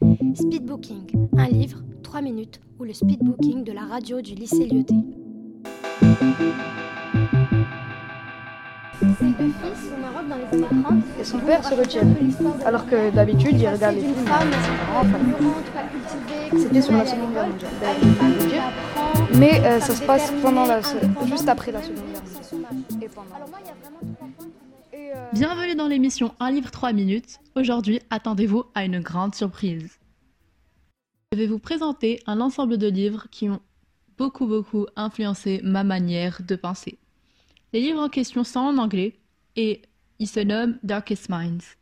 Speedbooking, un livre, 3 minutes, ou le speedbooking de la radio du lycée Lyoté. Et son père se retient. Alors que d'habitude, il regarde les films. C'était sur la Seconde Guerre mondiale. Mais euh, ça se passe pendant la, juste après la Seconde Guerre Bienvenue dans l'émission Un livre 3 minutes. Aujourd'hui, attendez-vous à une grande surprise. Je vais vous présenter un ensemble de livres qui ont beaucoup beaucoup influencé ma manière de penser. Les livres en question sont en anglais et ils se nomment Darkest Minds.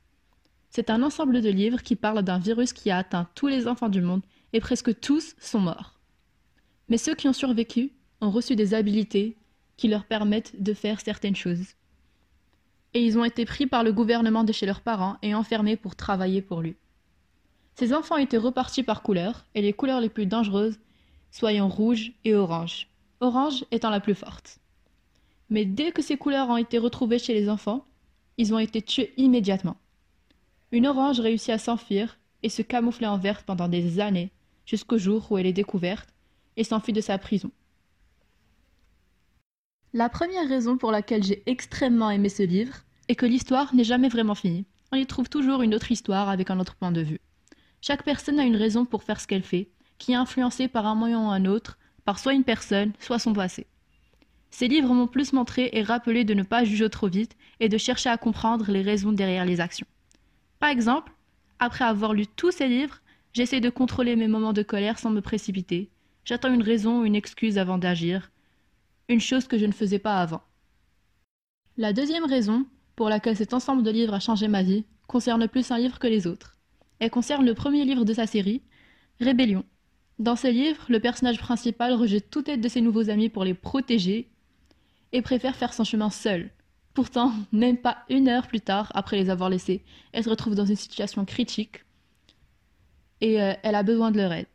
C'est un ensemble de livres qui parlent d'un virus qui a atteint tous les enfants du monde et presque tous sont morts. Mais ceux qui ont survécu ont reçu des habilités qui leur permettent de faire certaines choses. Et ils ont été pris par le gouvernement de chez leurs parents et enfermés pour travailler pour lui. Ces enfants étaient repartis par couleur, et les couleurs les plus dangereuses soyant rouge et orange, orange étant la plus forte. Mais dès que ces couleurs ont été retrouvées chez les enfants, ils ont été tués immédiatement. Une orange réussit à s'enfuir et se camoufler en verte pendant des années, jusqu'au jour où elle est découverte et s'enfuit de sa prison. La première raison pour laquelle j'ai extrêmement aimé ce livre est que l'histoire n'est jamais vraiment finie. On y trouve toujours une autre histoire avec un autre point de vue. Chaque personne a une raison pour faire ce qu'elle fait, qui est influencée par un moyen ou un autre, par soit une personne, soit son passé. Ces livres m'ont plus montré et rappelé de ne pas juger trop vite et de chercher à comprendre les raisons derrière les actions. Par exemple, après avoir lu tous ces livres, j'essaie de contrôler mes moments de colère sans me précipiter. J'attends une raison ou une excuse avant d'agir, une chose que je ne faisais pas avant. La deuxième raison pour laquelle cet ensemble de livres a changé ma vie concerne plus un livre que les autres. Elle concerne le premier livre de sa série, Rébellion. Dans ce livre, le personnage principal rejette toute aide de ses nouveaux amis pour les protéger et préfère faire son chemin seul. Pourtant, même pas une heure plus tard, après les avoir laissés, elle se retrouve dans une situation critique et euh, elle a besoin de leur aide.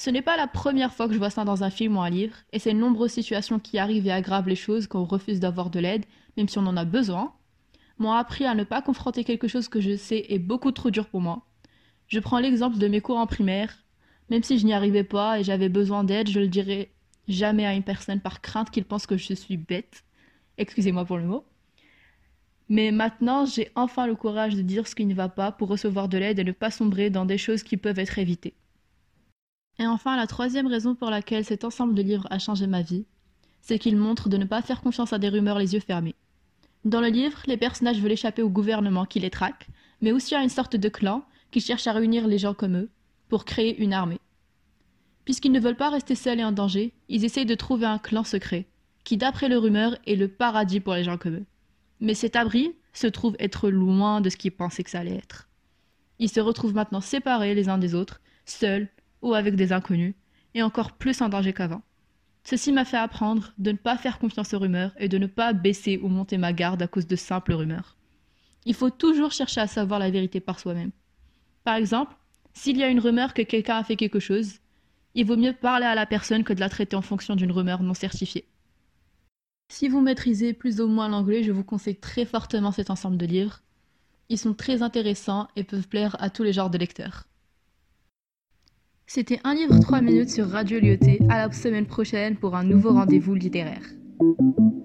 Ce n'est pas la première fois que je vois ça dans un film ou un livre, et c'est de nombreuses situations qui arrivent et aggravent les choses quand on refuse d'avoir de l'aide, même si on en a besoin, m'ont appris à ne pas confronter quelque chose que je sais est beaucoup trop dur pour moi. Je prends l'exemple de mes cours en primaire. Même si je n'y arrivais pas et j'avais besoin d'aide, je le dirais jamais à une personne par crainte qu'il pense que je suis bête. Excusez-moi pour le mot. Mais maintenant, j'ai enfin le courage de dire ce qui ne va pas pour recevoir de l'aide et ne pas sombrer dans des choses qui peuvent être évitées. Et enfin, la troisième raison pour laquelle cet ensemble de livres a changé ma vie, c'est qu'il montre de ne pas faire confiance à des rumeurs les yeux fermés. Dans le livre, les personnages veulent échapper au gouvernement qui les traque, mais aussi à une sorte de clan qui cherche à réunir les gens comme eux pour créer une armée. Puisqu'ils ne veulent pas rester seuls et en danger, ils essayent de trouver un clan secret, qui d'après les rumeurs est le paradis pour les gens comme eux. Mais cet abri se trouve être loin de ce qu'ils pensaient que ça allait être. Ils se retrouvent maintenant séparés les uns des autres, seuls ou avec des inconnus, et encore plus en danger qu'avant. Ceci m'a fait apprendre de ne pas faire confiance aux rumeurs et de ne pas baisser ou monter ma garde à cause de simples rumeurs. Il faut toujours chercher à savoir la vérité par soi-même. Par exemple, s'il y a une rumeur que quelqu'un a fait quelque chose, il vaut mieux parler à la personne que de la traiter en fonction d'une rumeur non certifiée. Si vous maîtrisez plus ou moins l'anglais, je vous conseille très fortement cet ensemble de livres. Ils sont très intéressants et peuvent plaire à tous les genres de lecteurs. C'était un livre 3 minutes sur Radio Lyoté. À la semaine prochaine pour un nouveau rendez-vous littéraire.